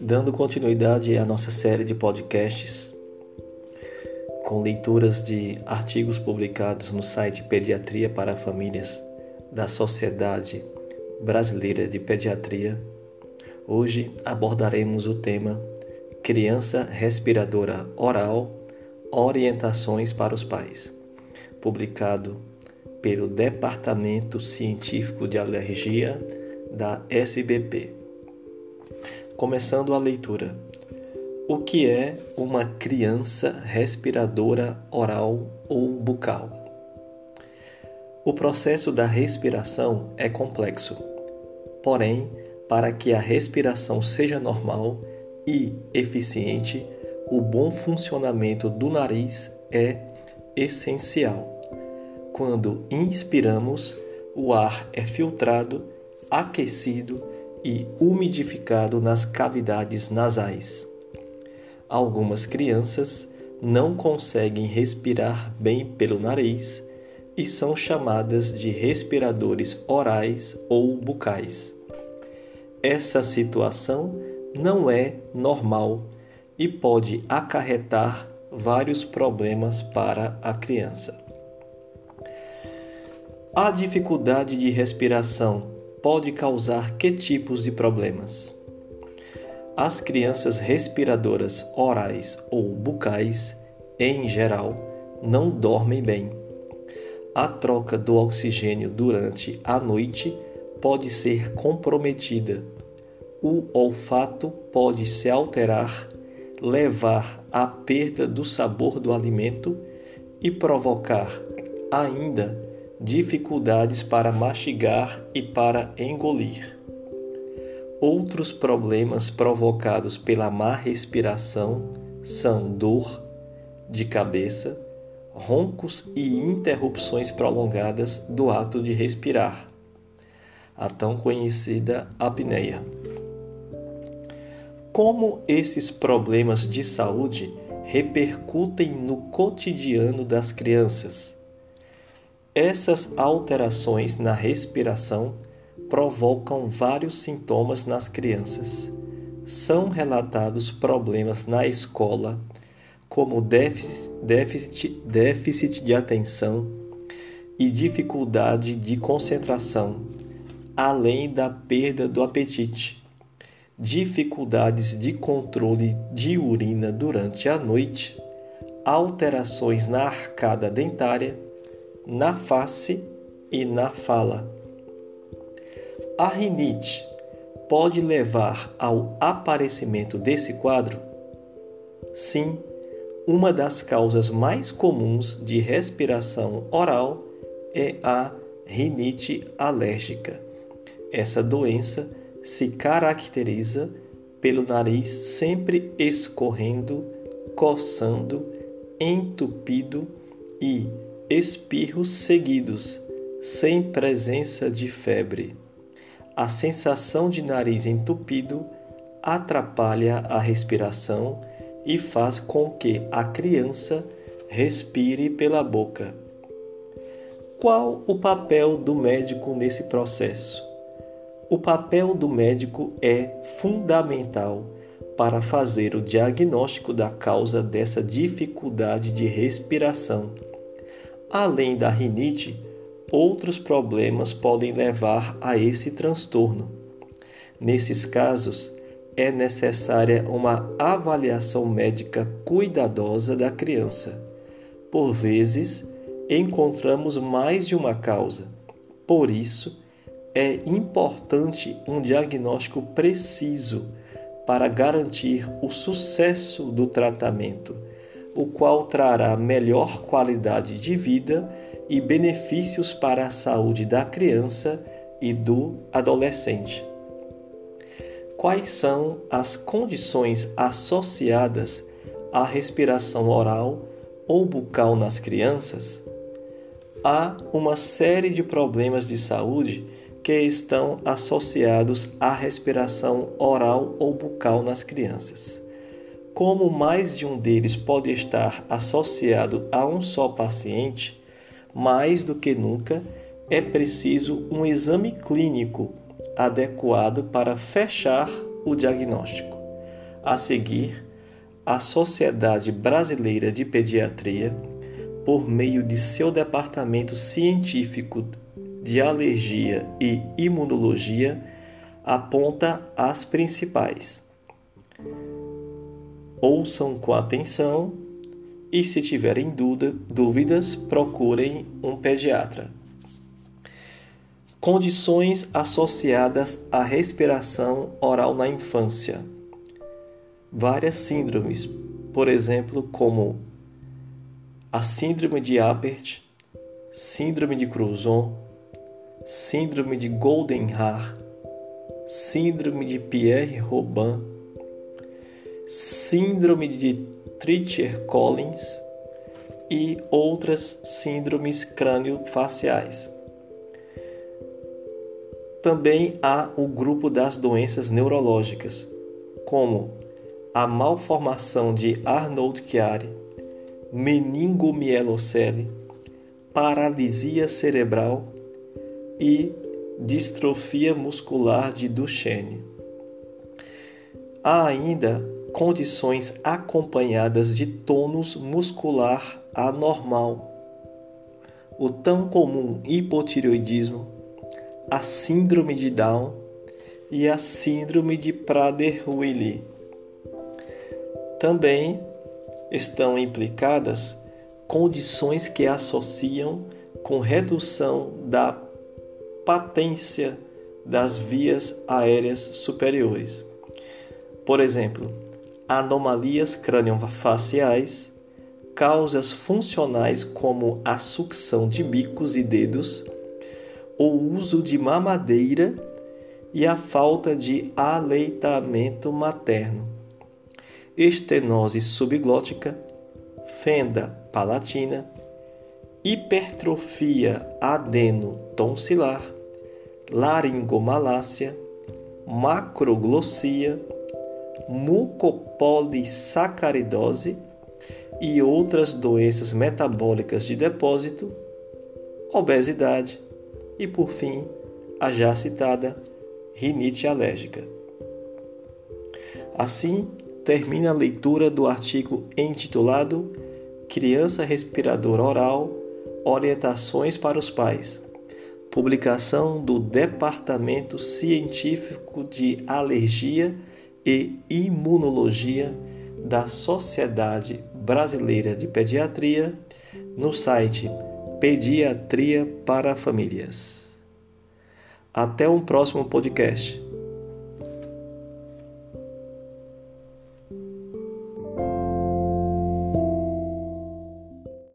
Dando continuidade à nossa série de podcasts, com leituras de artigos publicados no site Pediatria para Famílias da Sociedade Brasileira de Pediatria, hoje abordaremos o tema Criança Respiradora Oral Orientações para os Pais, publicado pelo Departamento Científico de Alergia da SBP. Começando a leitura. O que é uma criança respiradora oral ou bucal? O processo da respiração é complexo. Porém, para que a respiração seja normal e eficiente, o bom funcionamento do nariz é essencial. Quando inspiramos, o ar é filtrado, aquecido e umidificado nas cavidades nasais. Algumas crianças não conseguem respirar bem pelo nariz e são chamadas de respiradores orais ou bucais. Essa situação não é normal e pode acarretar vários problemas para a criança. A dificuldade de respiração pode causar que tipos de problemas? As crianças respiradoras orais ou bucais, em geral, não dormem bem. A troca do oxigênio durante a noite pode ser comprometida. O olfato pode se alterar, levar à perda do sabor do alimento e provocar ainda dificuldades para mastigar e para engolir. Outros problemas provocados pela má respiração são dor de cabeça, roncos e interrupções prolongadas do ato de respirar, a tão conhecida apneia. Como esses problemas de saúde repercutem no cotidiano das crianças? Essas alterações na respiração provocam vários sintomas nas crianças. São relatados problemas na escola, como déficit, déficit, de atenção e dificuldade de concentração, além da perda do apetite, dificuldades de controle de urina durante a noite, alterações na arcada dentária na face e na fala. A rinite pode levar ao aparecimento desse quadro? Sim, uma das causas mais comuns de respiração oral é a rinite alérgica. Essa doença se caracteriza pelo nariz sempre escorrendo, coçando, entupido e espirros seguidos, sem presença de febre. A sensação de nariz entupido atrapalha a respiração e faz com que a criança respire pela boca. Qual o papel do médico nesse processo? O papel do médico é fundamental para fazer o diagnóstico da causa dessa dificuldade de respiração Além da rinite, outros problemas podem levar a esse transtorno. Nesses casos, é necessária uma avaliação médica cuidadosa da criança. Por vezes, encontramos mais de uma causa. Por isso, é importante um diagnóstico preciso para garantir o sucesso do tratamento o qual trará melhor qualidade de vida e benefícios para a saúde da criança e do adolescente. Quais são as condições associadas à respiração oral ou bucal nas crianças? Há uma série de problemas de saúde que estão associados à respiração oral ou bucal nas crianças. Como mais de um deles pode estar associado a um só paciente, mais do que nunca, é preciso um exame clínico adequado para fechar o diagnóstico. A seguir, a Sociedade Brasileira de Pediatria, por meio de seu departamento científico de alergia e imunologia, aponta as principais. Ouçam com atenção e, se tiverem dúvidas, procurem um pediatra. Condições associadas à respiração oral na infância. Várias síndromes, por exemplo, como a síndrome de Apert, síndrome de Cruzon, síndrome de Goldenhar, síndrome de Pierre-Robin, síndrome de Treacher-Collins e outras síndromes crânio-faciais. Também há o grupo das doenças neurológicas, como a malformação de Arnold-Chiari, meningomielocele, paralisia cerebral e distrofia muscular de Duchenne. Há ainda condições acompanhadas de tônus muscular anormal, o tão comum hipotireoidismo, a síndrome de Down e a síndrome de Prader-Willi. Também estão implicadas condições que associam com redução da patência das vias aéreas superiores. Por exemplo, anomalias crânio-faciais, causas funcionais como a sucção de bicos e dedos, o uso de mamadeira e a falta de aleitamento materno, estenose subglótica, fenda palatina, hipertrofia adeno-tonsilar, laringomalácia, macroglossia, mucopolissacaridose e outras doenças metabólicas de depósito, obesidade e, por fim, a já citada rinite alérgica. Assim, termina a leitura do artigo intitulado Criança Respiradora Oral Orientações para os Pais. Publicação do Departamento Científico de Alergia e Imunologia da Sociedade Brasileira de Pediatria no site Pediatria para Famílias. Até um próximo podcast.